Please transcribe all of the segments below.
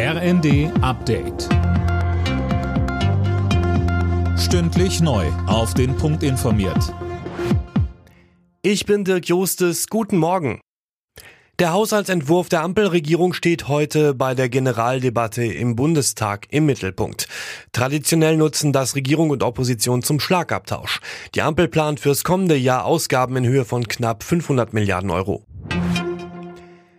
RND Update. Stündlich neu. Auf den Punkt informiert. Ich bin Dirk Jostes. Guten Morgen. Der Haushaltsentwurf der Ampelregierung steht heute bei der Generaldebatte im Bundestag im Mittelpunkt. Traditionell nutzen das Regierung und Opposition zum Schlagabtausch. Die Ampel plant fürs kommende Jahr Ausgaben in Höhe von knapp 500 Milliarden Euro.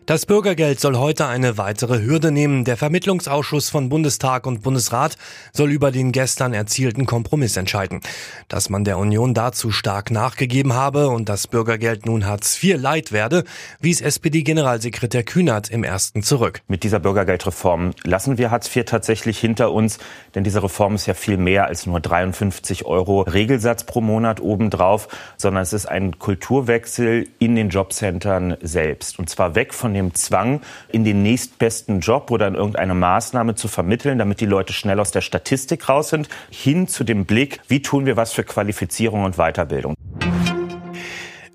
Das Bürgergeld soll heute eine weitere Hürde nehmen. Der Vermittlungsausschuss von Bundestag und Bundesrat soll über den gestern erzielten Kompromiss entscheiden. Dass man der Union dazu stark nachgegeben habe und das Bürgergeld nun Hartz IV leid werde, wies SPD-Generalsekretär Kühnert im ersten zurück. Mit dieser Bürgergeldreform lassen wir Hartz IV tatsächlich hinter uns, denn diese Reform ist ja viel mehr als nur 53 Euro Regelsatz pro Monat obendrauf, sondern es ist ein Kulturwechsel in den Jobcentern selbst. Und zwar weg von dem Zwang, in den nächstbesten Job oder in irgendeine Maßnahme zu vermitteln, damit die Leute schnell aus der Statistik raus sind, hin zu dem Blick, wie tun wir was für Qualifizierung und Weiterbildung.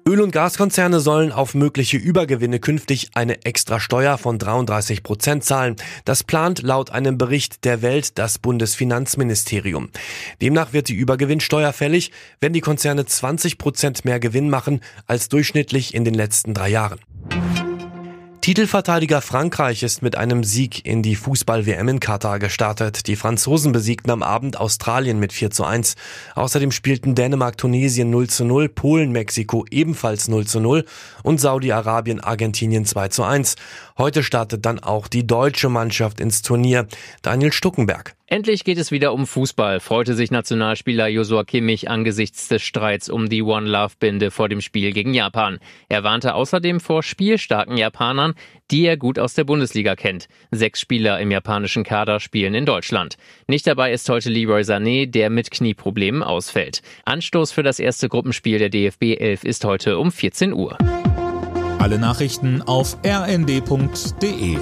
Öl- und Gaskonzerne sollen auf mögliche Übergewinne künftig eine extra Steuer von 33 Prozent zahlen. Das plant laut einem Bericht der Welt das Bundesfinanzministerium. Demnach wird die Übergewinnsteuer fällig, wenn die Konzerne 20 Prozent mehr Gewinn machen als durchschnittlich in den letzten drei Jahren. Titelverteidiger Frankreich ist mit einem Sieg in die Fußball-WM in Katar gestartet. Die Franzosen besiegten am Abend Australien mit 4 zu 1. Außerdem spielten Dänemark Tunesien 0 zu 0, Polen Mexiko ebenfalls 0 zu 0 und Saudi-Arabien Argentinien 2 zu 1. Heute startet dann auch die deutsche Mannschaft ins Turnier. Daniel Stuckenberg. Endlich geht es wieder um Fußball, freute sich Nationalspieler Josua Kimmich angesichts des Streits um die One Love Binde vor dem Spiel gegen Japan. Er warnte außerdem vor spielstarken Japanern, die er gut aus der Bundesliga kennt. Sechs Spieler im japanischen Kader spielen in Deutschland. Nicht dabei ist heute Leroy Sané, der mit Knieproblemen ausfällt. Anstoß für das erste Gruppenspiel der DFB 11 ist heute um 14 Uhr. Alle Nachrichten auf rnd.de